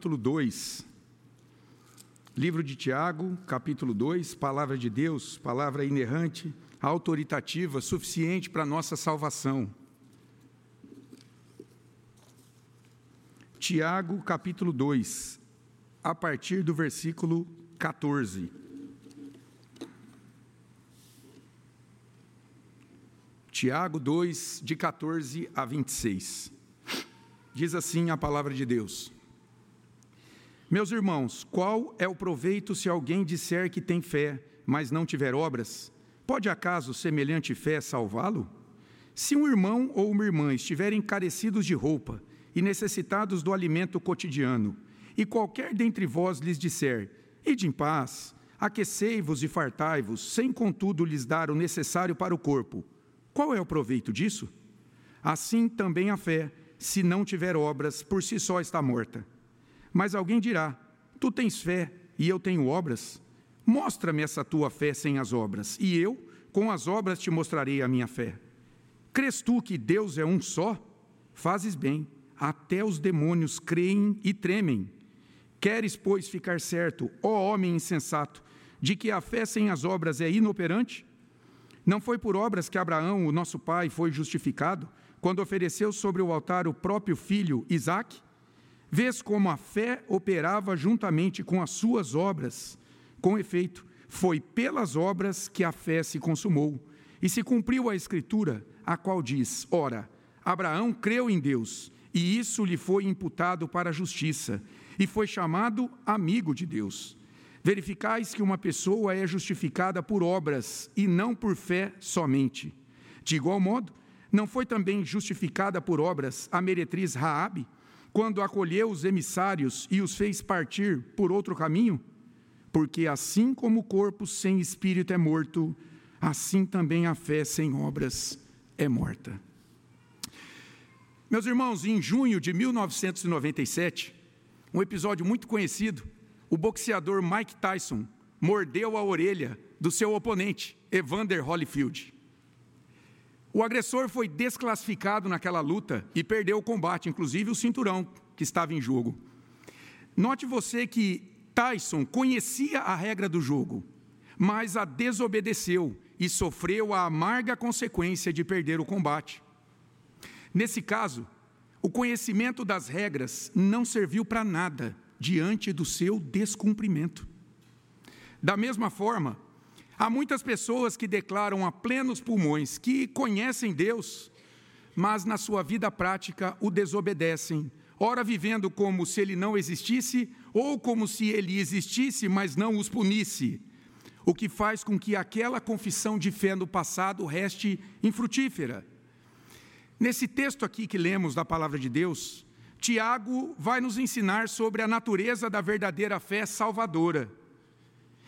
capítulo 2. Livro de Tiago, capítulo 2, palavra de Deus, palavra inerrante, autoritativa, suficiente para nossa salvação. Tiago, capítulo 2, a partir do versículo 14. Tiago 2, de 14 a 26. Diz assim a palavra de Deus. Meus irmãos, qual é o proveito se alguém disser que tem fé, mas não tiver obras? Pode acaso semelhante fé salvá-lo? Se um irmão ou uma irmã estiverem carecidos de roupa e necessitados do alimento cotidiano, e qualquer dentre vós lhes disser: Ide em paz, aquecei-vos e fartai-vos, sem contudo lhes dar o necessário para o corpo, qual é o proveito disso? Assim também a fé, se não tiver obras, por si só está morta. Mas alguém dirá: Tu tens fé e eu tenho obras? Mostra-me essa tua fé sem as obras, e eu, com as obras, te mostrarei a minha fé. Crês tu que Deus é um só? Fazes bem, até os demônios creem e tremem. Queres, pois, ficar certo, ó homem insensato, de que a fé sem as obras é inoperante? Não foi por obras que Abraão, o nosso pai, foi justificado, quando ofereceu sobre o altar o próprio filho Isaque? Vês como a fé operava juntamente com as suas obras. Com efeito, foi pelas obras que a fé se consumou. E se cumpriu a Escritura, a qual diz: Ora, Abraão creu em Deus, e isso lhe foi imputado para a justiça, e foi chamado amigo de Deus. Verificais que uma pessoa é justificada por obras e não por fé somente. De igual modo, não foi também justificada por obras a meretriz Raabe? Quando acolheu os emissários e os fez partir por outro caminho? Porque assim como o corpo sem espírito é morto, assim também a fé sem obras é morta. Meus irmãos, em junho de 1997, um episódio muito conhecido, o boxeador Mike Tyson mordeu a orelha do seu oponente, Evander Holyfield. O agressor foi desclassificado naquela luta e perdeu o combate, inclusive o cinturão que estava em jogo. Note você que Tyson conhecia a regra do jogo, mas a desobedeceu e sofreu a amarga consequência de perder o combate. Nesse caso, o conhecimento das regras não serviu para nada diante do seu descumprimento. Da mesma forma, Há muitas pessoas que declaram a plenos pulmões que conhecem Deus, mas na sua vida prática o desobedecem, ora vivendo como se ele não existisse, ou como se ele existisse, mas não os punisse, o que faz com que aquela confissão de fé no passado reste infrutífera. Nesse texto aqui que lemos da palavra de Deus, Tiago vai nos ensinar sobre a natureza da verdadeira fé salvadora.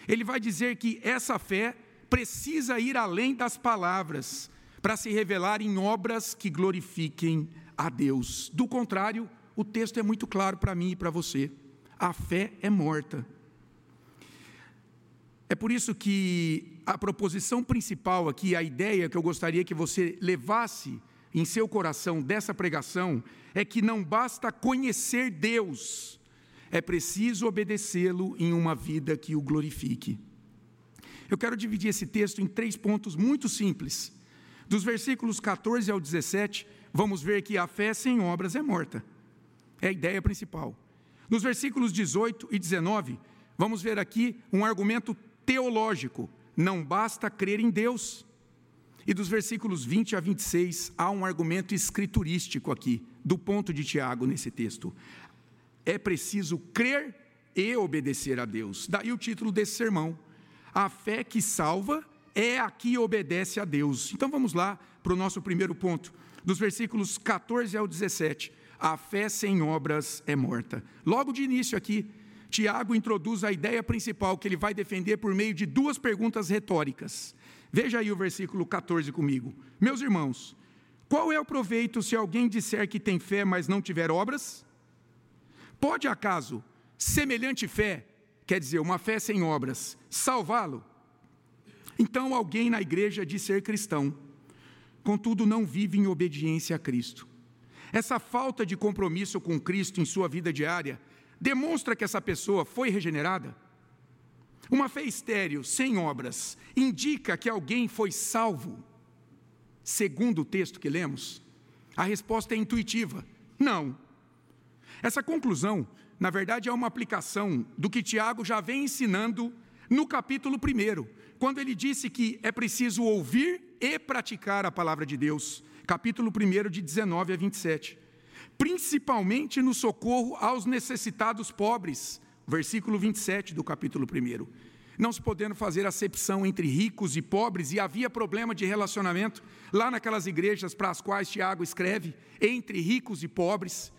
Ele vai dizer que essa fé precisa ir além das palavras para se revelar em obras que glorifiquem a Deus. Do contrário, o texto é muito claro para mim e para você. A fé é morta. É por isso que a proposição principal aqui, a ideia que eu gostaria que você levasse em seu coração dessa pregação, é que não basta conhecer Deus, é preciso obedecê-lo em uma vida que o glorifique. Eu quero dividir esse texto em três pontos muito simples. Dos versículos 14 ao 17, vamos ver que a fé sem obras é morta. É a ideia principal. Nos versículos 18 e 19, vamos ver aqui um argumento teológico. Não basta crer em Deus. E dos versículos 20 a 26, há um argumento escriturístico aqui, do ponto de Tiago nesse texto é preciso crer e obedecer a Deus. Daí o título desse sermão. A fé que salva é a que obedece a Deus. Então vamos lá para o nosso primeiro ponto, dos versículos 14 ao 17. A fé sem obras é morta. Logo de início aqui, Tiago introduz a ideia principal que ele vai defender por meio de duas perguntas retóricas. Veja aí o versículo 14 comigo. Meus irmãos, qual é o proveito se alguém disser que tem fé, mas não tiver obras? Pode acaso semelhante fé, quer dizer, uma fé sem obras, salvá-lo? Então alguém na igreja diz ser cristão, contudo não vive em obediência a Cristo. Essa falta de compromisso com Cristo em sua vida diária demonstra que essa pessoa foi regenerada? Uma fé estéril, sem obras, indica que alguém foi salvo? Segundo o texto que lemos, a resposta é intuitiva: não. Essa conclusão, na verdade, é uma aplicação do que Tiago já vem ensinando no capítulo 1, quando ele disse que é preciso ouvir e praticar a palavra de Deus. Capítulo 1, de 19 a 27. Principalmente no socorro aos necessitados pobres, versículo 27 do capítulo 1. Não se podendo fazer acepção entre ricos e pobres, e havia problema de relacionamento lá naquelas igrejas para as quais Tiago escreve, entre ricos e pobres.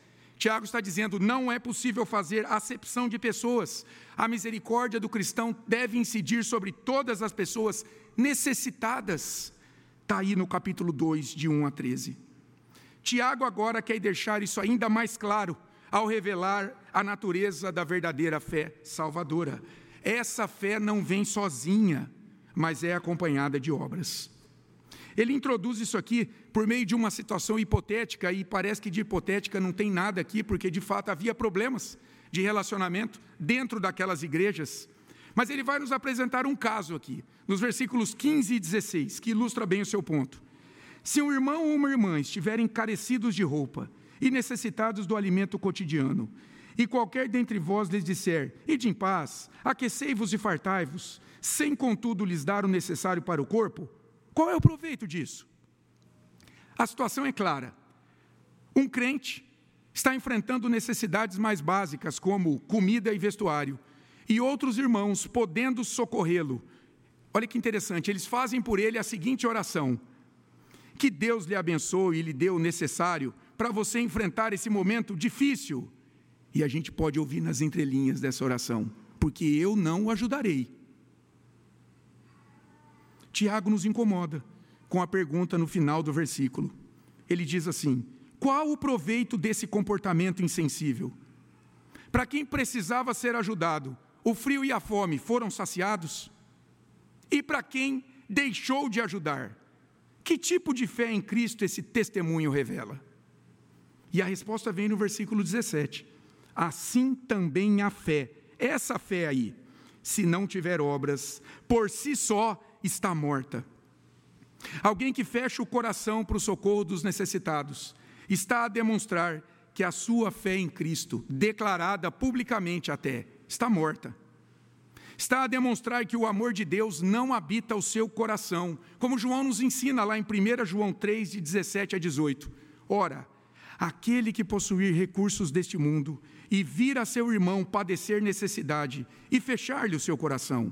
Tiago está dizendo: não é possível fazer acepção de pessoas. A misericórdia do cristão deve incidir sobre todas as pessoas necessitadas. Está aí no capítulo 2, de 1 a 13. Tiago agora quer deixar isso ainda mais claro ao revelar a natureza da verdadeira fé salvadora. Essa fé não vem sozinha, mas é acompanhada de obras. Ele introduz isso aqui por meio de uma situação hipotética, e parece que de hipotética não tem nada aqui, porque de fato havia problemas de relacionamento dentro daquelas igrejas. Mas ele vai nos apresentar um caso aqui, nos versículos 15 e 16, que ilustra bem o seu ponto. Se um irmão ou uma irmã estiverem carecidos de roupa e necessitados do alimento cotidiano, e qualquer dentre vós lhes disser: Ide em paz, aquecei-vos e fartai-vos, sem contudo lhes dar o necessário para o corpo, qual é o proveito disso? A situação é clara. Um crente está enfrentando necessidades mais básicas, como comida e vestuário, e outros irmãos, podendo socorrê-lo, olha que interessante, eles fazem por ele a seguinte oração: Que Deus lhe abençoe e lhe dê o necessário para você enfrentar esse momento difícil. E a gente pode ouvir nas entrelinhas dessa oração: Porque eu não o ajudarei. Tiago nos incomoda com a pergunta no final do versículo. Ele diz assim: qual o proveito desse comportamento insensível? Para quem precisava ser ajudado, o frio e a fome foram saciados? E para quem deixou de ajudar, que tipo de fé em Cristo esse testemunho revela? E a resposta vem no versículo 17: Assim também a fé, essa fé aí, se não tiver obras, por si só está morta. Alguém que fecha o coração para o socorro dos necessitados está a demonstrar que a sua fé em Cristo, declarada publicamente até, está morta. Está a demonstrar que o amor de Deus não habita o seu coração, como João nos ensina lá em 1 João 3, de 17 a 18. Ora, aquele que possuir recursos deste mundo e vir a seu irmão padecer necessidade e fechar-lhe o seu coração,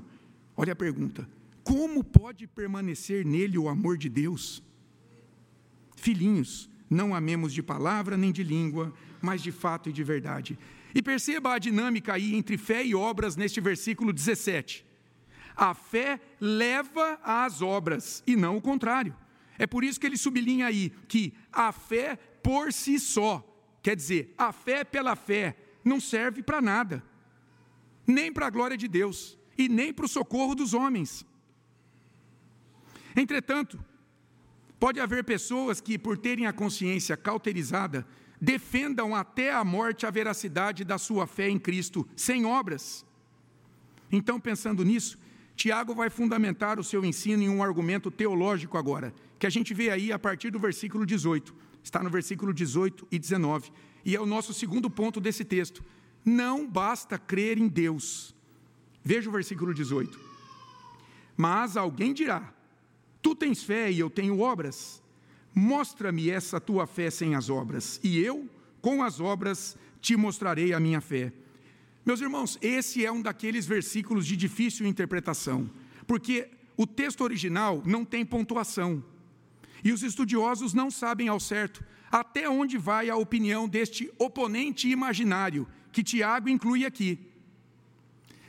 olha a pergunta: como pode permanecer nele o amor de Deus? Filhinhos, não amemos de palavra nem de língua, mas de fato e de verdade. E perceba a dinâmica aí entre fé e obras neste versículo 17. A fé leva às obras e não o contrário. É por isso que ele sublinha aí que a fé por si só, quer dizer, a fé pela fé, não serve para nada, nem para a glória de Deus e nem para o socorro dos homens. Entretanto, pode haver pessoas que, por terem a consciência cauterizada, defendam até a morte a veracidade da sua fé em Cristo, sem obras. Então, pensando nisso, Tiago vai fundamentar o seu ensino em um argumento teológico agora, que a gente vê aí a partir do versículo 18. Está no versículo 18 e 19. E é o nosso segundo ponto desse texto. Não basta crer em Deus. Veja o versículo 18. Mas alguém dirá: Tu tens fé e eu tenho obras. Mostra-me essa tua fé sem as obras, e eu, com as obras, te mostrarei a minha fé. Meus irmãos, esse é um daqueles versículos de difícil interpretação, porque o texto original não tem pontuação. E os estudiosos não sabem ao certo até onde vai a opinião deste oponente imaginário que Tiago inclui aqui.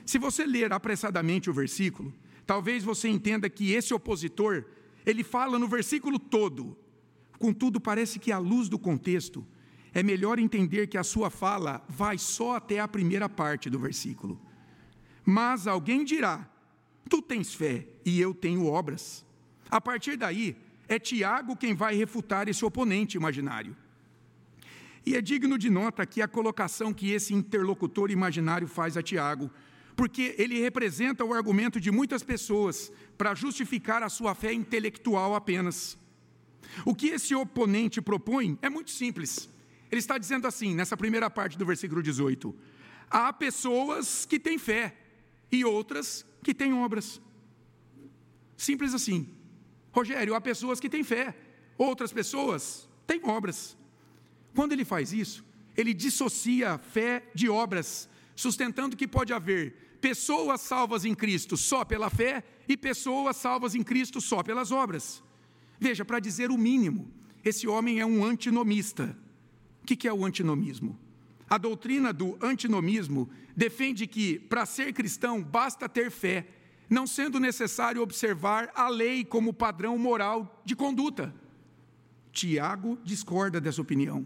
Se você ler apressadamente o versículo, Talvez você entenda que esse opositor, ele fala no versículo todo. Contudo, parece que à luz do contexto, é melhor entender que a sua fala vai só até a primeira parte do versículo. Mas alguém dirá: Tu tens fé e eu tenho obras. A partir daí, é Tiago quem vai refutar esse oponente imaginário. E é digno de nota aqui a colocação que esse interlocutor imaginário faz a Tiago, porque ele representa o argumento de muitas pessoas para justificar a sua fé intelectual apenas. O que esse oponente propõe é muito simples. Ele está dizendo assim, nessa primeira parte do versículo 18: há pessoas que têm fé e outras que têm obras. Simples assim. Rogério, há pessoas que têm fé, outras pessoas têm obras. Quando ele faz isso, ele dissocia fé de obras, sustentando que pode haver pessoas salvas em Cristo só pela fé e pessoas salvas em Cristo só pelas obras. Veja, para dizer o mínimo, esse homem é um antinomista. O que é o antinomismo? A doutrina do antinomismo defende que, para ser cristão, basta ter fé, não sendo necessário observar a lei como padrão moral de conduta. Tiago discorda dessa opinião.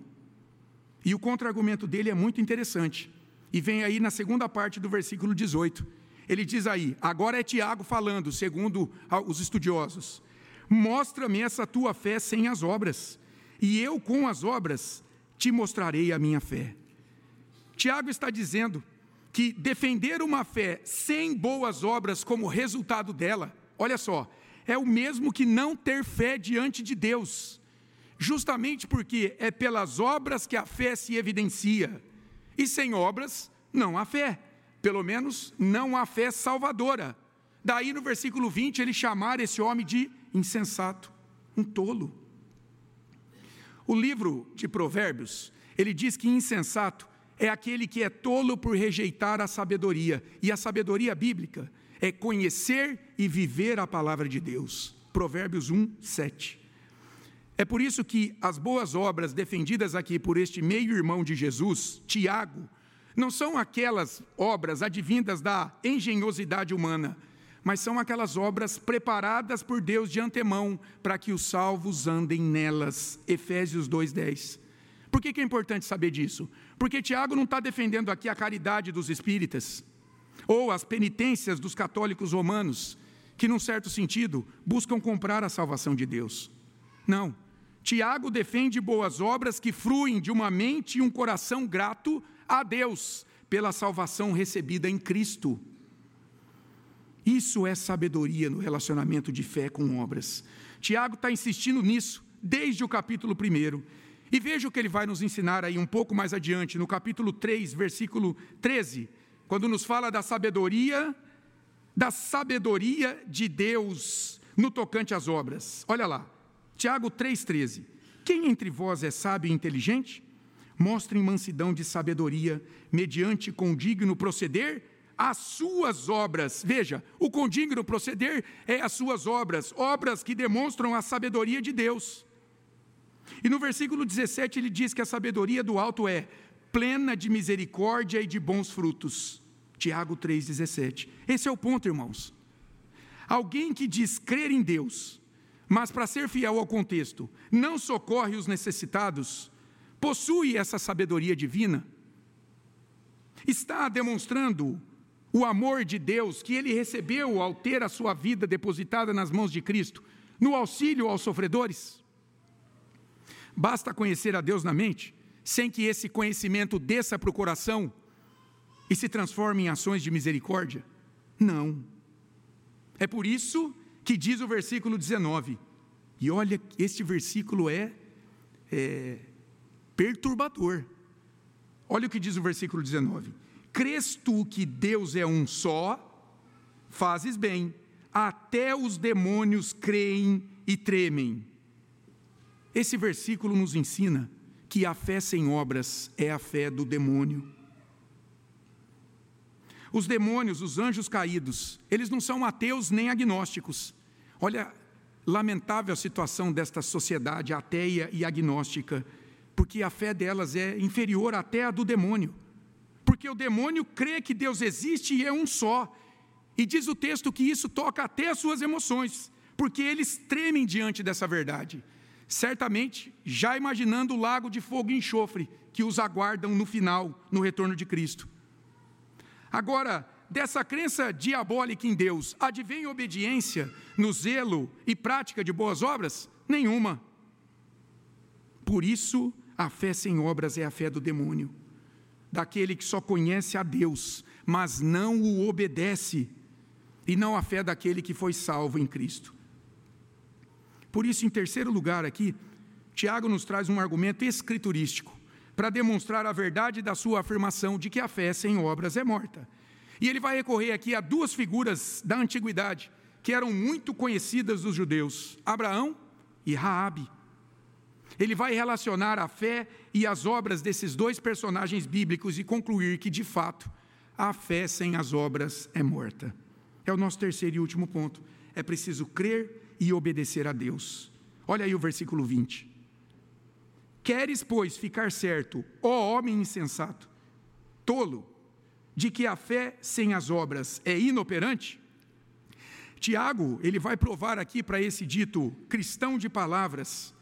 E o contra-argumento dele é muito interessante. E vem aí na segunda parte do versículo 18. Ele diz aí: agora é Tiago falando, segundo os estudiosos. Mostra-me essa tua fé sem as obras, e eu com as obras te mostrarei a minha fé. Tiago está dizendo que defender uma fé sem boas obras como resultado dela, olha só, é o mesmo que não ter fé diante de Deus, justamente porque é pelas obras que a fé se evidencia, e sem obras não há fé, pelo menos não há fé salvadora. Daí no versículo 20 ele chamar esse homem de insensato, um tolo. O livro de Provérbios, ele diz que insensato é aquele que é tolo por rejeitar a sabedoria, e a sabedoria bíblica é conhecer e viver a palavra de Deus. Provérbios 1, 7. É por isso que as boas obras defendidas aqui por este meio-irmão de Jesus, Tiago, não são aquelas obras advindas da engenhosidade humana, mas são aquelas obras preparadas por Deus de antemão para que os salvos andem nelas. Efésios 2,10. Por que, que é importante saber disso? Porque Tiago não está defendendo aqui a caridade dos espíritas, ou as penitências dos católicos romanos, que, num certo sentido, buscam comprar a salvação de Deus. Não. Tiago defende boas obras que fruem de uma mente e um coração grato a Deus pela salvação recebida em Cristo. Isso é sabedoria no relacionamento de fé com obras. Tiago está insistindo nisso desde o capítulo 1. E veja o que ele vai nos ensinar aí um pouco mais adiante, no capítulo 3, versículo 13, quando nos fala da sabedoria, da sabedoria de Deus no tocante às obras. Olha lá, Tiago 3,13. Quem entre vós é sábio e inteligente? Mostrem mansidão de sabedoria, mediante condigno proceder as suas obras. Veja, o condigno proceder é as suas obras, obras que demonstram a sabedoria de Deus. E no versículo 17 ele diz que a sabedoria do alto é plena de misericórdia e de bons frutos. Tiago 3,17. Esse é o ponto, irmãos. Alguém que diz crer em Deus, mas para ser fiel ao contexto, não socorre os necessitados, possui essa sabedoria divina, está demonstrando o amor de Deus que ele recebeu ao ter a sua vida depositada nas mãos de Cristo, no auxílio aos sofredores? Basta conhecer a Deus na mente, sem que esse conhecimento desça para o coração e se transforme em ações de misericórdia? Não. É por isso que diz o versículo 19, e olha, este versículo é, é perturbador. Olha o que diz o versículo 19 crês tu que Deus é um só, fazes bem, até os demônios creem e tremem. Esse versículo nos ensina que a fé sem obras é a fé do demônio. Os demônios, os anjos caídos, eles não são ateus nem agnósticos. Olha, lamentável a situação desta sociedade ateia e agnóstica, porque a fé delas é inferior até a do demônio porque o demônio crê que Deus existe e é um só. E diz o texto que isso toca até as suas emoções, porque eles tremem diante dessa verdade. Certamente, já imaginando o lago de fogo e enxofre que os aguardam no final, no retorno de Cristo. Agora, dessa crença diabólica em Deus, advém obediência no zelo e prática de boas obras? Nenhuma. Por isso, a fé sem obras é a fé do demônio, daquele que só conhece a Deus, mas não o obedece, e não a fé daquele que foi salvo em Cristo. Por isso, em terceiro lugar aqui, Tiago nos traz um argumento escriturístico para demonstrar a verdade da sua afirmação de que a fé sem obras é morta. E ele vai recorrer aqui a duas figuras da antiguidade que eram muito conhecidas dos judeus: Abraão e Raabe. Ele vai relacionar a fé e as obras desses dois personagens bíblicos e concluir que, de fato, a fé sem as obras é morta. É o nosso terceiro e último ponto. É preciso crer e obedecer a Deus. Olha aí o versículo 20. Queres, pois, ficar certo, ó homem insensato, tolo, de que a fé sem as obras é inoperante? Tiago, ele vai provar aqui para esse dito cristão de palavras,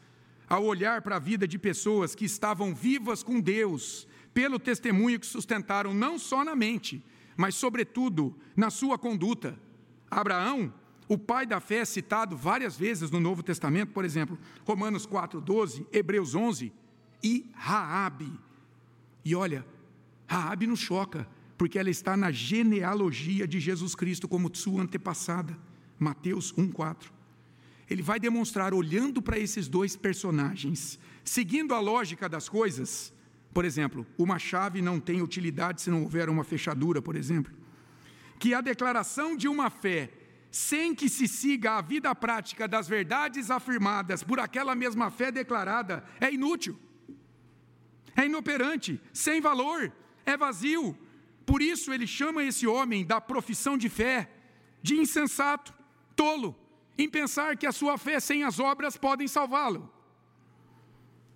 ao olhar para a vida de pessoas que estavam vivas com Deus, pelo testemunho que sustentaram não só na mente, mas sobretudo na sua conduta. Abraão, o pai da fé, citado várias vezes no Novo Testamento, por exemplo, Romanos 4:12, Hebreus 11 e Raabe. E olha, Raabe não choca, porque ela está na genealogia de Jesus Cristo como sua antepassada. Mateus 1:4. Ele vai demonstrar olhando para esses dois personagens, seguindo a lógica das coisas. Por exemplo, uma chave não tem utilidade se não houver uma fechadura, por exemplo. Que a declaração de uma fé sem que se siga a vida prática das verdades afirmadas por aquela mesma fé declarada é inútil. É inoperante, sem valor, é vazio, por isso ele chama esse homem da profissão de fé de insensato, tolo, em pensar que a sua fé sem as obras podem salvá-lo.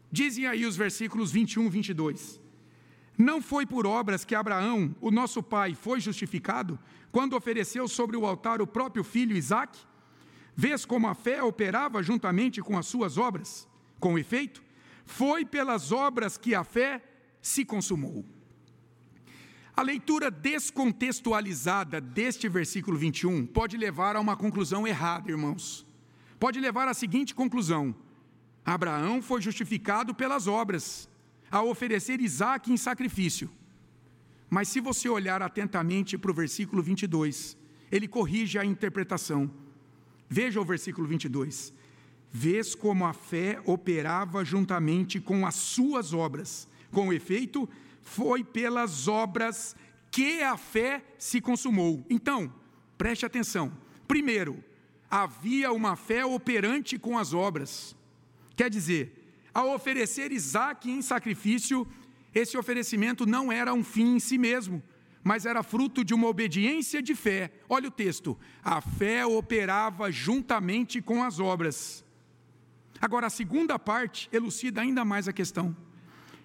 Dizem aí os versículos 21 e 22. Não foi por obras que Abraão, o nosso pai, foi justificado quando ofereceu sobre o altar o próprio filho Isaque? Vês como a fé operava juntamente com as suas obras? Com efeito, foi pelas obras que a fé se consumou. A leitura descontextualizada deste versículo 21 pode levar a uma conclusão errada, irmãos. Pode levar à seguinte conclusão: Abraão foi justificado pelas obras, ao oferecer Isaac em sacrifício. Mas se você olhar atentamente para o versículo 22, ele corrige a interpretação. Veja o versículo 22. Vês como a fé operava juntamente com as suas obras. Com efeito, foi pelas obras que a fé se consumou. Então, preste atenção. Primeiro, havia uma fé operante com as obras. Quer dizer, ao oferecer Isaac em sacrifício, esse oferecimento não era um fim em si mesmo, mas era fruto de uma obediência de fé. Olha o texto: a fé operava juntamente com as obras. Agora, a segunda parte elucida ainda mais a questão.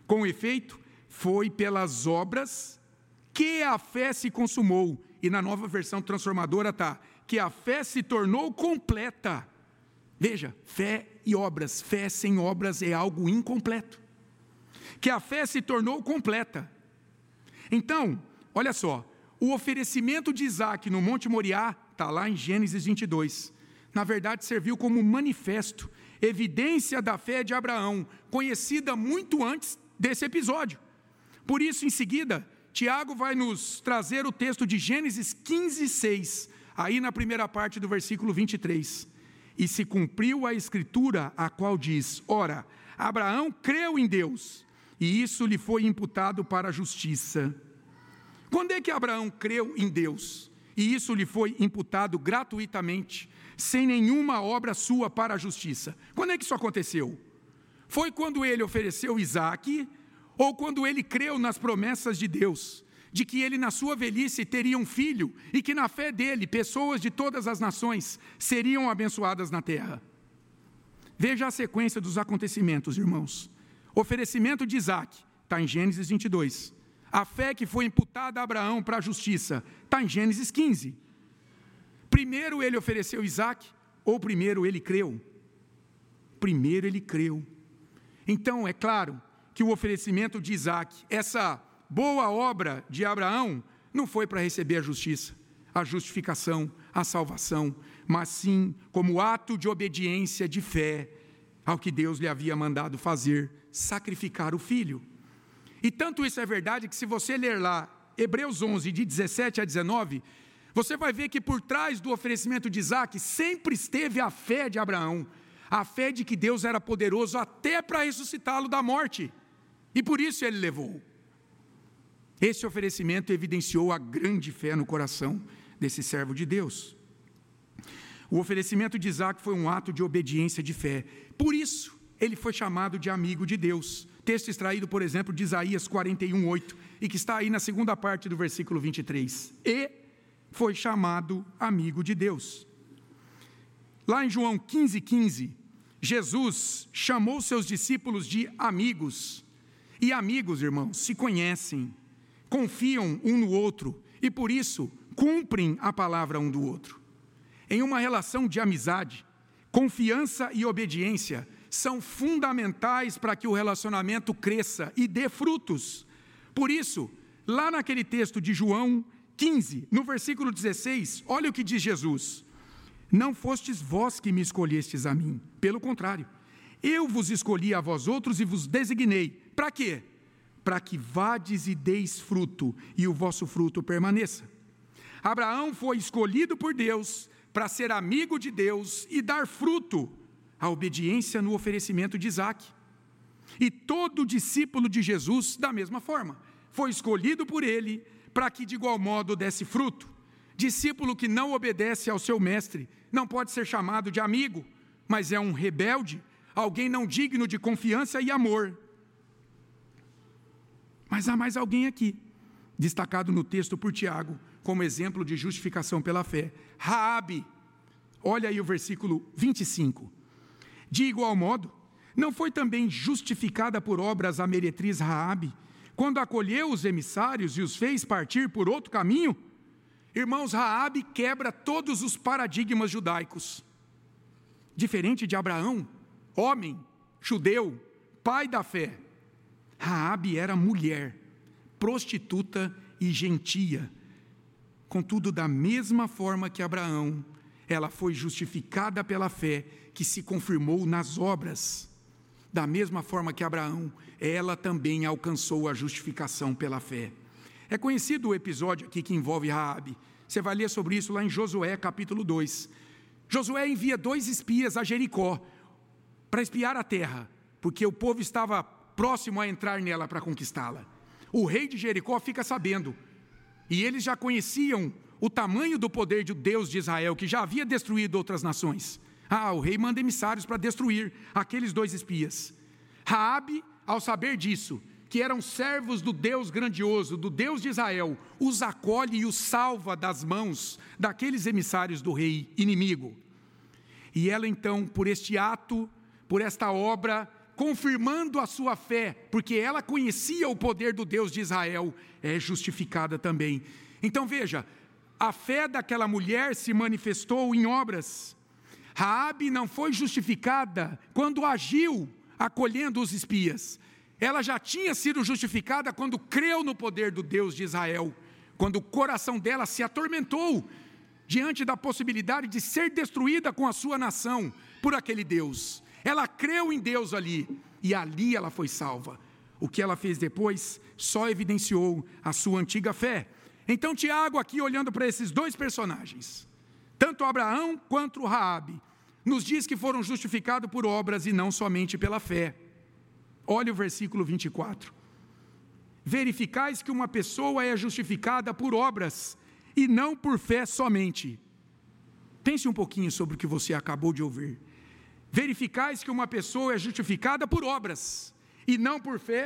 Com efeito, foi pelas obras que a fé se consumou. E na nova versão transformadora está que a fé se tornou completa. Veja, fé e obras, fé sem obras é algo incompleto. Que a fé se tornou completa. Então, olha só, o oferecimento de Isaac no Monte Moriá, está lá em Gênesis 22, na verdade serviu como manifesto, evidência da fé de Abraão, conhecida muito antes desse episódio. Por isso, em seguida, Tiago vai nos trazer o texto de Gênesis 15, 6, aí na primeira parte do versículo 23. E se cumpriu a escritura, a qual diz: Ora, Abraão creu em Deus, e isso lhe foi imputado para a justiça. Quando é que Abraão creu em Deus? E isso lhe foi imputado gratuitamente, sem nenhuma obra sua para a justiça. Quando é que isso aconteceu? Foi quando ele ofereceu Isaac ou quando ele creu nas promessas de Deus, de que ele na sua velhice teria um filho e que na fé dele pessoas de todas as nações seriam abençoadas na terra. Veja a sequência dos acontecimentos, irmãos. Oferecimento de Isaac, está em Gênesis 22. A fé que foi imputada a Abraão para a justiça, está em Gênesis 15. Primeiro ele ofereceu Isaac, ou primeiro ele creu? Primeiro ele creu. Então, é claro, que o oferecimento de Isaac, essa boa obra de Abraão, não foi para receber a justiça, a justificação, a salvação, mas sim como ato de obediência, de fé, ao que Deus lhe havia mandado fazer, sacrificar o filho. E tanto isso é verdade que, se você ler lá Hebreus 11, de 17 a 19, você vai ver que por trás do oferecimento de Isaac sempre esteve a fé de Abraão, a fé de que Deus era poderoso até para ressuscitá-lo da morte, e por isso ele levou. Esse oferecimento evidenciou a grande fé no coração desse servo de Deus. O oferecimento de Isaac foi um ato de obediência de fé, por isso ele foi chamado de amigo de Deus. Texto extraído, por exemplo, de Isaías 41, 8, e que está aí na segunda parte do versículo 23. E foi chamado amigo de Deus. Lá em João 15, 15, Jesus chamou seus discípulos de amigos. E amigos, irmãos, se conhecem, confiam um no outro e por isso cumprem a palavra um do outro. Em uma relação de amizade, confiança e obediência são fundamentais para que o relacionamento cresça e dê frutos. Por isso, lá naquele texto de João 15, no versículo 16, olha o que diz Jesus: Não fostes vós que me escolhestes a mim, pelo contrário, eu vos escolhi a vós outros e vos designei. Para quê? Para que vades e deis fruto, e o vosso fruto permaneça. Abraão foi escolhido por Deus para ser amigo de Deus e dar fruto a obediência no oferecimento de Isaac. E todo discípulo de Jesus, da mesma forma, foi escolhido por ele para que de igual modo desse fruto. Discípulo que não obedece ao seu mestre não pode ser chamado de amigo, mas é um rebelde, alguém não digno de confiança e amor. Mas há mais alguém aqui, destacado no texto por Tiago, como exemplo de justificação pela fé. Raabe. Olha aí o versículo 25. De igual modo, não foi também justificada por obras a meretriz Raabe, quando acolheu os emissários e os fez partir por outro caminho? Irmãos, Raabe quebra todos os paradigmas judaicos. Diferente de Abraão, homem, judeu, pai da fé, Raabe era mulher, prostituta e gentia. Contudo, da mesma forma que Abraão, ela foi justificada pela fé que se confirmou nas obras. Da mesma forma que Abraão, ela também alcançou a justificação pela fé. É conhecido o episódio aqui que envolve Raabe. Você vai ler sobre isso lá em Josué, capítulo 2. Josué envia dois espias a Jericó para espiar a terra, porque o povo estava próximo a entrar nela para conquistá-la. O rei de Jericó fica sabendo, e eles já conheciam o tamanho do poder de Deus de Israel, que já havia destruído outras nações. Ah, o rei manda emissários para destruir aqueles dois espias. Raabe, ao saber disso, que eram servos do Deus grandioso, do Deus de Israel, os acolhe e os salva das mãos daqueles emissários do rei inimigo. E ela então, por este ato, por esta obra, confirmando a sua fé, porque ela conhecia o poder do Deus de Israel, é justificada também. Então veja, a fé daquela mulher se manifestou em obras. Raabe não foi justificada quando agiu acolhendo os espias. Ela já tinha sido justificada quando creu no poder do Deus de Israel, quando o coração dela se atormentou diante da possibilidade de ser destruída com a sua nação por aquele Deus. Ela creu em Deus ali e ali ela foi salva. O que ela fez depois só evidenciou a sua antiga fé. Então Tiago aqui olhando para esses dois personagens, tanto Abraão quanto Raabe, nos diz que foram justificados por obras e não somente pela fé. Olha o versículo 24. Verificais que uma pessoa é justificada por obras e não por fé somente. Pense um pouquinho sobre o que você acabou de ouvir. Verificais que uma pessoa é justificada por obras e não por fé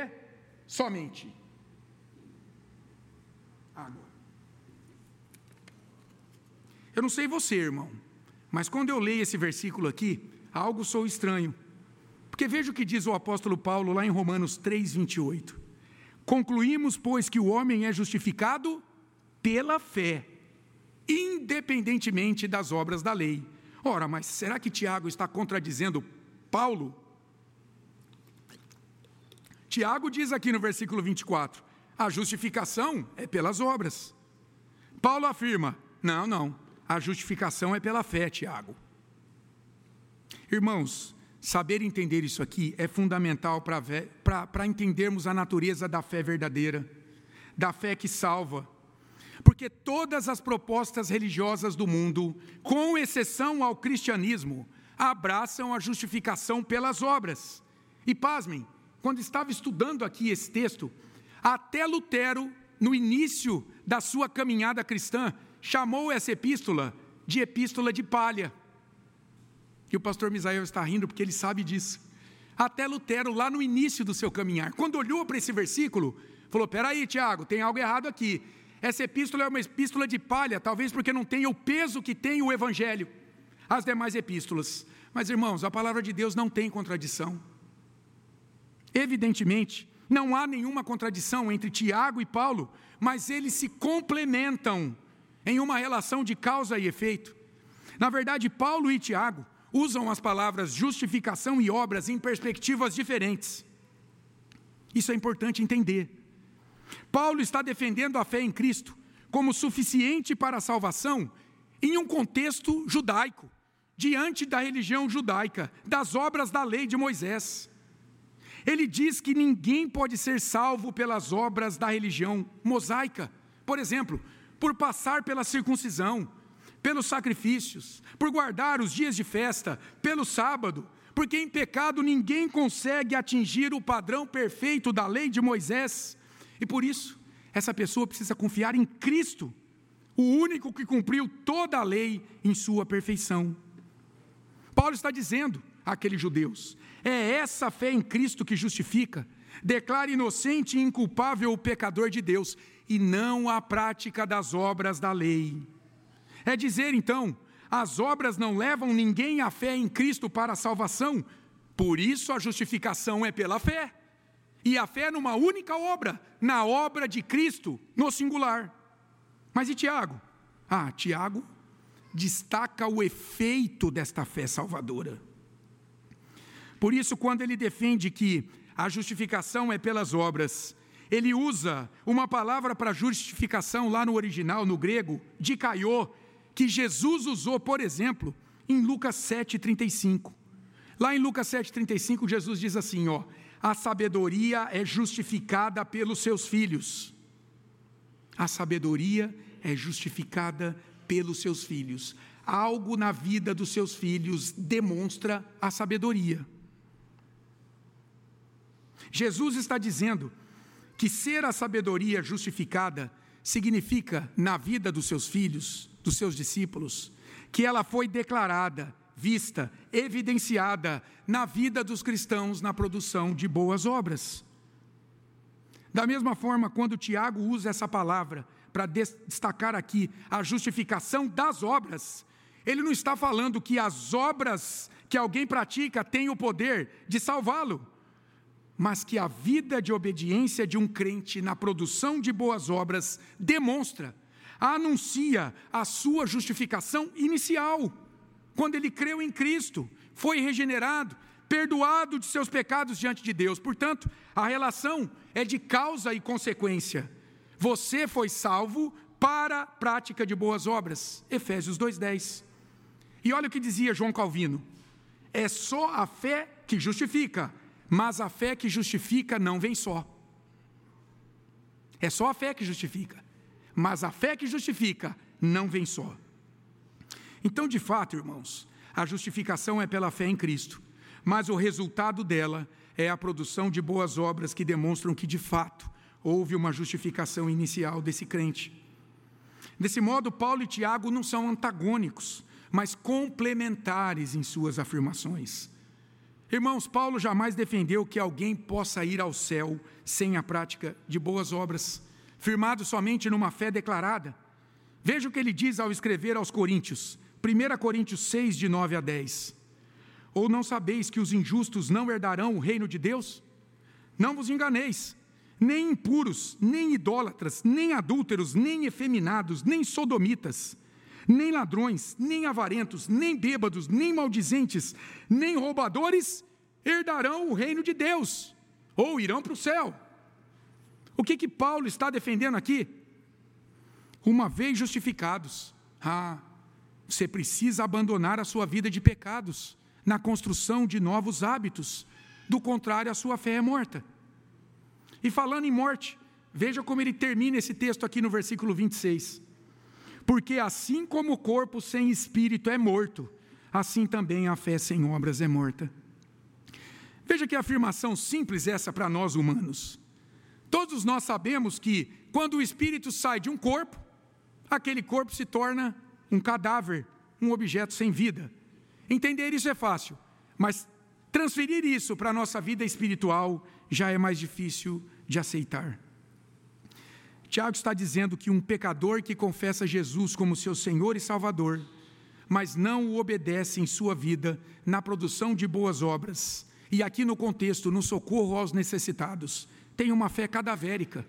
somente. Água. Eu não sei você, irmão, mas quando eu leio esse versículo aqui, algo sou estranho. Porque veja o que diz o apóstolo Paulo lá em Romanos 3, 28. Concluímos, pois, que o homem é justificado pela fé, independentemente das obras da lei. Ora, mas será que Tiago está contradizendo Paulo? Tiago diz aqui no versículo 24: a justificação é pelas obras. Paulo afirma: não, não, a justificação é pela fé, Tiago. Irmãos, saber entender isso aqui é fundamental para entendermos a natureza da fé verdadeira, da fé que salva. Porque todas as propostas religiosas do mundo, com exceção ao cristianismo, abraçam a justificação pelas obras. E pasmem, quando estava estudando aqui esse texto, até Lutero, no início da sua caminhada cristã, chamou essa epístola de epístola de palha. E o pastor Misael está rindo porque ele sabe disso. Até Lutero, lá no início do seu caminhar, quando olhou para esse versículo, falou: Peraí, Tiago, tem algo errado aqui. Essa epístola é uma epístola de palha, talvez porque não tenha o peso que tem o Evangelho, as demais epístolas. Mas, irmãos, a palavra de Deus não tem contradição. Evidentemente, não há nenhuma contradição entre Tiago e Paulo, mas eles se complementam em uma relação de causa e efeito. Na verdade, Paulo e Tiago usam as palavras justificação e obras em perspectivas diferentes. Isso é importante entender. Paulo está defendendo a fé em Cristo como suficiente para a salvação em um contexto judaico, diante da religião judaica, das obras da lei de Moisés. Ele diz que ninguém pode ser salvo pelas obras da religião mosaica. Por exemplo, por passar pela circuncisão, pelos sacrifícios, por guardar os dias de festa, pelo sábado, porque em pecado ninguém consegue atingir o padrão perfeito da lei de Moisés, e por isso, essa pessoa precisa confiar em Cristo, o único que cumpriu toda a lei em sua perfeição. Paulo está dizendo àqueles judeus: é essa fé em Cristo que justifica, declara inocente e inculpável o pecador de Deus, e não a prática das obras da lei. É dizer, então, as obras não levam ninguém à fé em Cristo para a salvação, por isso a justificação é pela fé. E a fé numa única obra, na obra de Cristo, no singular. Mas e Tiago? Ah, Tiago destaca o efeito desta fé salvadora. Por isso, quando ele defende que a justificação é pelas obras, ele usa uma palavra para justificação lá no original, no grego, de caiô, que Jesus usou, por exemplo, em Lucas 7,35. Lá em Lucas 7,35, Jesus diz assim: ó, a sabedoria é justificada pelos seus filhos. A sabedoria é justificada pelos seus filhos. Algo na vida dos seus filhos demonstra a sabedoria. Jesus está dizendo que ser a sabedoria justificada significa, na vida dos seus filhos, dos seus discípulos, que ela foi declarada, vista, evidenciada na vida dos cristãos na produção de boas obras. Da mesma forma, quando Tiago usa essa palavra para destacar aqui a justificação das obras, ele não está falando que as obras que alguém pratica têm o poder de salvá-lo, mas que a vida de obediência de um crente na produção de boas obras demonstra anuncia a sua justificação inicial, quando ele creu em Cristo, foi regenerado, perdoado de seus pecados diante de Deus. Portanto, a relação é de causa e consequência. Você foi salvo para a prática de boas obras. Efésios 2:10. E olha o que dizia João Calvino: é só a fé que justifica, mas a fé que justifica não vem só. É só a fé que justifica mas a fé que justifica não vem só. Então, de fato, irmãos, a justificação é pela fé em Cristo, mas o resultado dela é a produção de boas obras que demonstram que, de fato, houve uma justificação inicial desse crente. Desse modo, Paulo e Tiago não são antagônicos, mas complementares em suas afirmações. Irmãos, Paulo jamais defendeu que alguém possa ir ao céu sem a prática de boas obras firmado somente numa fé declarada. Veja o que ele diz ao escrever aos Coríntios, 1 Coríntios 6, de 9 a 10. Ou não sabeis que os injustos não herdarão o reino de Deus? Não vos enganeis, nem impuros, nem idólatras, nem adúlteros, nem efeminados, nem sodomitas, nem ladrões, nem avarentos, nem bêbados, nem maldizentes, nem roubadores herdarão o reino de Deus, ou irão para o céu. O que que Paulo está defendendo aqui? Uma vez justificados, ah, você precisa abandonar a sua vida de pecados. na construção de novos hábitos. Do contrário, a sua fé é morta. E falando em morte, veja como ele termina esse texto aqui no versículo 26. Porque assim como o corpo sem espírito é morto, assim também a fé sem obras é morta. Veja que afirmação simples essa para nós humanos. Todos nós sabemos que quando o espírito sai de um corpo, aquele corpo se torna um cadáver, um objeto sem vida. Entender isso é fácil, mas transferir isso para a nossa vida espiritual já é mais difícil de aceitar. Tiago está dizendo que um pecador que confessa Jesus como seu Senhor e Salvador, mas não o obedece em sua vida na produção de boas obras, e aqui no contexto, no socorro aos necessitados, tem uma fé cadavérica,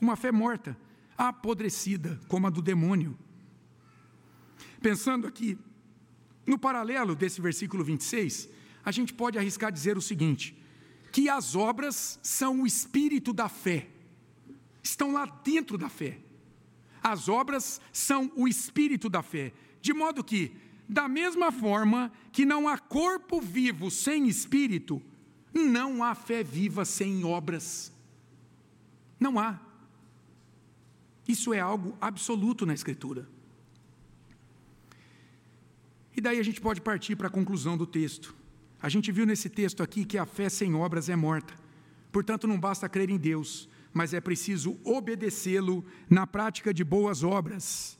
uma fé morta, apodrecida, como a do demônio. Pensando aqui, no paralelo desse versículo 26, a gente pode arriscar dizer o seguinte: que as obras são o espírito da fé, estão lá dentro da fé. As obras são o espírito da fé, de modo que, da mesma forma que não há corpo vivo sem espírito, não há fé viva sem obras. Não há. Isso é algo absoluto na Escritura. Daí a gente pode partir para a conclusão do texto. A gente viu nesse texto aqui que a fé sem obras é morta. Portanto, não basta crer em Deus, mas é preciso obedecê-lo na prática de boas obras.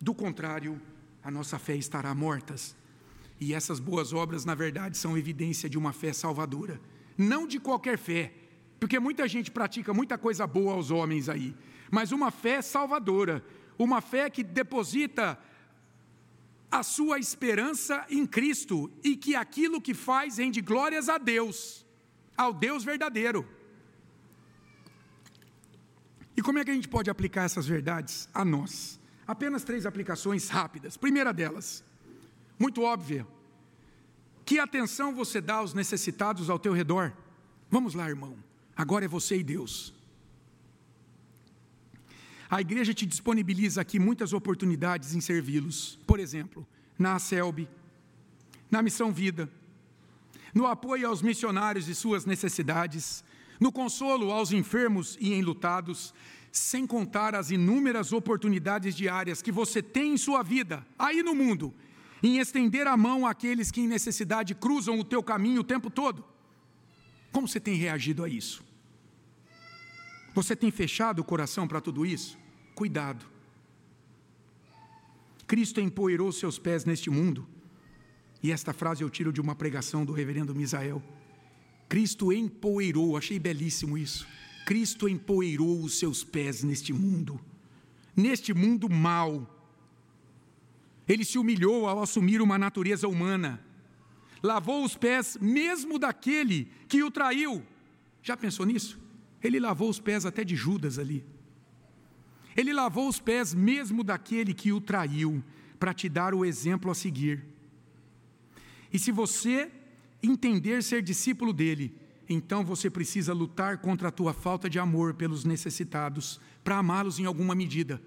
Do contrário, a nossa fé estará morta. E essas boas obras, na verdade, são evidência de uma fé salvadora. Não de qualquer fé, porque muita gente pratica muita coisa boa aos homens aí, mas uma fé salvadora, uma fé que deposita a sua esperança em Cristo e que aquilo que faz rende glórias a Deus, ao Deus verdadeiro. E como é que a gente pode aplicar essas verdades a nós? Apenas três aplicações rápidas. Primeira delas, muito óbvia. Que atenção você dá aos necessitados ao teu redor? Vamos lá, irmão. Agora é você e Deus. A igreja te disponibiliza aqui muitas oportunidades em servi-los. Por exemplo, na ACELB, na Missão Vida, no apoio aos missionários e suas necessidades, no consolo aos enfermos e enlutados, sem contar as inúmeras oportunidades diárias que você tem em sua vida, aí no mundo, em estender a mão àqueles que em necessidade cruzam o teu caminho o tempo todo. Como você tem reagido a isso? Você tem fechado o coração para tudo isso? Cuidado. Cristo empoeirou seus pés neste mundo. E esta frase eu tiro de uma pregação do reverendo Misael. Cristo empoeirou, achei belíssimo isso. Cristo empoeirou os seus pés neste mundo, neste mundo mau. Ele se humilhou ao assumir uma natureza humana, lavou os pés mesmo daquele que o traiu. Já pensou nisso? Ele lavou os pés até de Judas ali. Ele lavou os pés mesmo daquele que o traiu, para te dar o exemplo a seguir. E se você entender ser discípulo dele, então você precisa lutar contra a tua falta de amor pelos necessitados, para amá-los em alguma medida.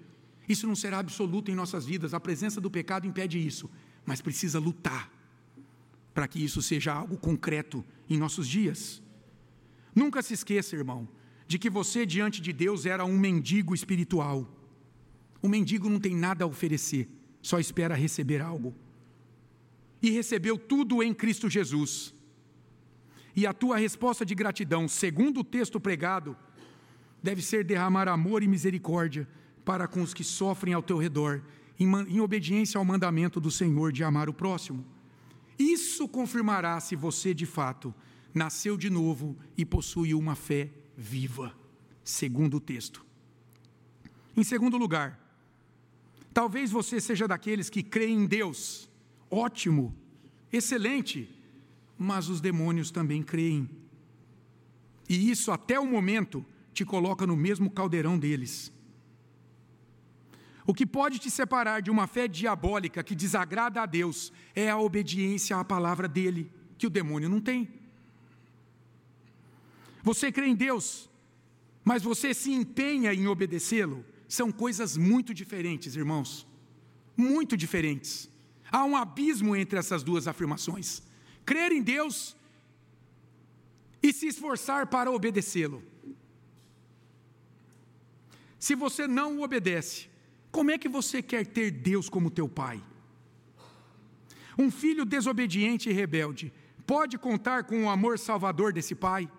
Isso não será absoluto em nossas vidas, a presença do pecado impede isso, mas precisa lutar para que isso seja algo concreto em nossos dias. Nunca se esqueça, irmão, de que você diante de Deus era um mendigo espiritual. O mendigo não tem nada a oferecer, só espera receber algo. E recebeu tudo em Cristo Jesus. E a tua resposta de gratidão, segundo o texto pregado, deve ser derramar amor e misericórdia para com os que sofrem ao teu redor, em, obediência ao mandamento do Senhor de amar o próximo. Isso confirmará se você de fato nasceu de novo e possui uma fé viva, segundo o texto. Em segundo lugar, talvez você seja daqueles que creem em Deus, ótimo, excelente, mas os demônios também creem. E isso, até o momento, te coloca no mesmo caldeirão deles. O que pode te separar de uma fé diabólica que desagrada a Deus é a obediência à palavra dele, que o demônio não tem. Você crê em Deus, mas você se empenha em obedecê-lo. São coisas muito diferentes, irmãos. Muito diferentes. Há um abismo entre essas duas afirmações. Crer em Deus e se esforçar para obedecê-lo. Se você não o obedece, como é que você quer ter Deus como teu pai? Um filho desobediente e rebelde pode contar com o amor salvador desse pai?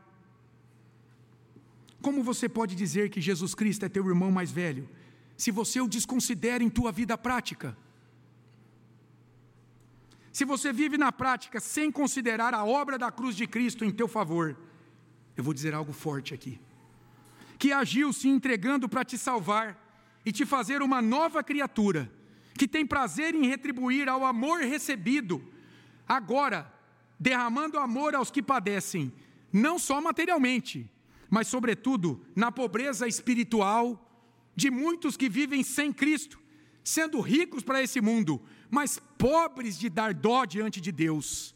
Como você pode dizer que Jesus Cristo é teu irmão mais velho, se você o desconsidera em tua vida prática? Se você vive na prática sem considerar a obra da cruz de Cristo em teu favor, eu vou dizer algo forte aqui. Que agiu se entregando para te salvar e te fazer uma nova criatura, que tem prazer em retribuir ao amor recebido, agora derramando amor aos que padecem, não só materialmente, mas sobretudo na pobreza espiritual de muitos que vivem sem Cristo, sendo ricos para esse mundo, mas pobres de dar dó diante de Deus.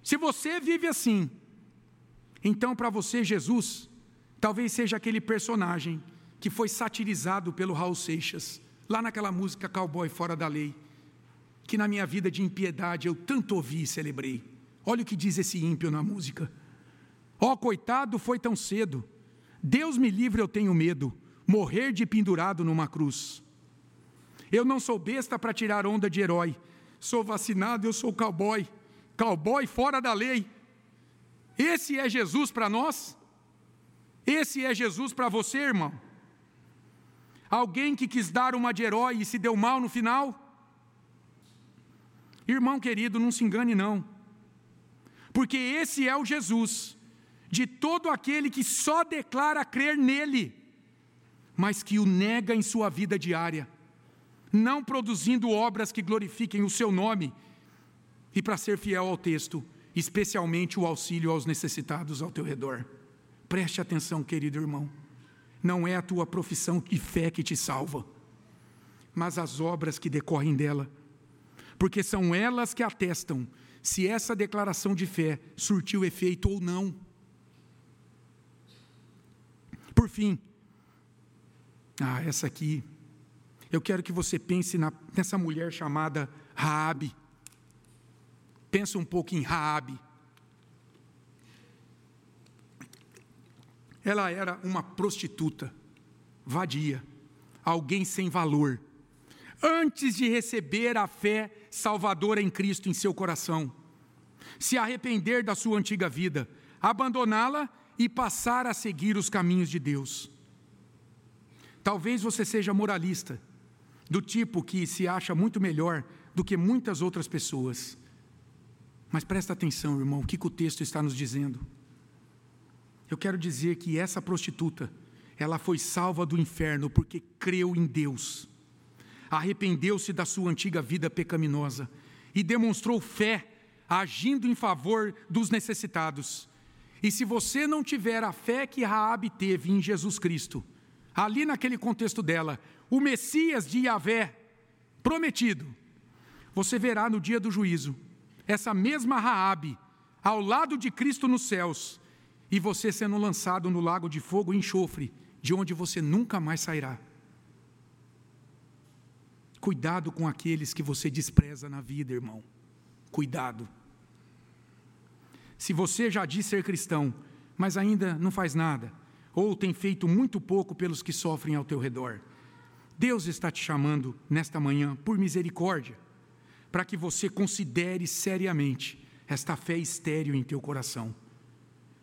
Se você vive assim, então para você Jesus talvez seja aquele personagem que foi satirizado pelo Raul Seixas, lá naquela música Cowboy Fora da Lei, que na minha vida de impiedade eu tanto ouvi e celebrei. Olha o que diz esse ímpio na música. Ó oh, coitado, foi tão cedo. Deus me livre, eu tenho medo. Morrer de pendurado numa cruz. Eu não sou besta para tirar onda de herói. Sou vacinado, eu sou cowboy. Cowboy fora da lei. Esse é Jesus para nós? Esse é Jesus para você, irmão? Alguém que quis dar uma de herói e se deu mal no final? Irmão querido, não se engane não. Porque esse é o Jesus de todo aquele que só declara crer nele, mas que o nega em sua vida diária não produzindo obras que glorifiquem o seu nome, e para ser fiel ao texto, especialmente o auxílio aos necessitados ao teu redor. Preste atenção, querido irmão. Não é a tua profissão e fé que te salva, mas as obras que decorrem dela, porque são elas que atestam se essa declaração de fé surtiu efeito ou não. Por fim, ah, essa aqui eu quero que você pense na, nessa mulher chamada Raabe. Pensa um pouco em Raabe. Ela era uma prostituta, vadia, alguém sem valor. Antes de receber a fé salvadora em Cristo em seu coração, se arrepender da sua antiga vida, abandoná-la e passar a seguir os caminhos de Deus. Talvez você seja moralista do tipo que se acha muito melhor do que muitas outras pessoas. Mas presta atenção, irmão, o que, o texto está nos dizendo. Eu quero dizer que essa prostituta, ela foi salva do inferno porque creu em Deus, arrependeu-se da sua antiga vida pecaminosa e demonstrou fé, agindo em favor dos necessitados. E se você não tiver a fé que Raabe teve em Jesus Cristo, ali naquele contexto dela, o Messias de Yahvé prometido, você verá no dia do juízo essa mesma Raabe ao lado de Cristo nos céus e você sendo lançado no lago de fogo e enxofre, de onde você nunca mais sairá. Cuidado com aqueles que você despreza na vida, irmão. Cuidado. Se você já diz ser cristão, mas ainda não faz nada, ou tem feito muito pouco pelos que sofrem ao teu redor, Deus está te chamando nesta manhã, por misericórdia, para que você considere seriamente esta fé estéril em teu coração.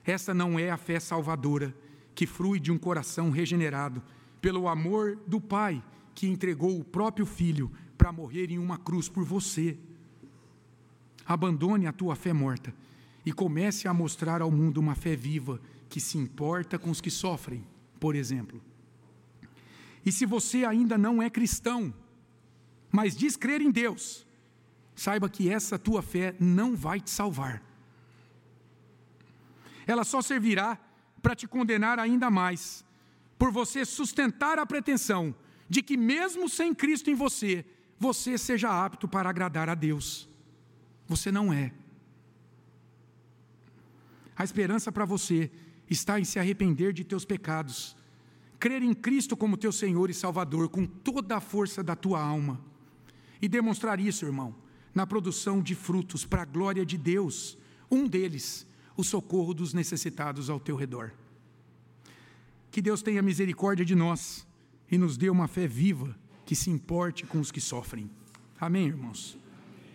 Esta não é a fé salvadora que frui de um coração regenerado pelo amor do Pai que entregou o próprio Filho para morrer em uma cruz por você. Abandone a tua fé morta e comece a mostrar ao mundo uma fé viva que se importa com os que sofrem, por exemplo. E se você ainda não é cristão, mas diz crer em Deus, saiba que essa tua fé não vai te salvar. Ela só servirá para te condenar ainda mais, por você sustentar a pretensão de que, mesmo sem Cristo em você, você seja apto para agradar a Deus. Você não é. A esperança para você está em se arrepender de teus pecados crer em Cristo como teu Senhor e Salvador com toda a força da tua alma e demonstrar isso, irmão, na produção de frutos para a glória de Deus. Um deles, o socorro dos necessitados ao teu redor. Que Deus tenha misericórdia de nós e nos dê uma fé viva que se importe com os que sofrem. Amém, irmãos?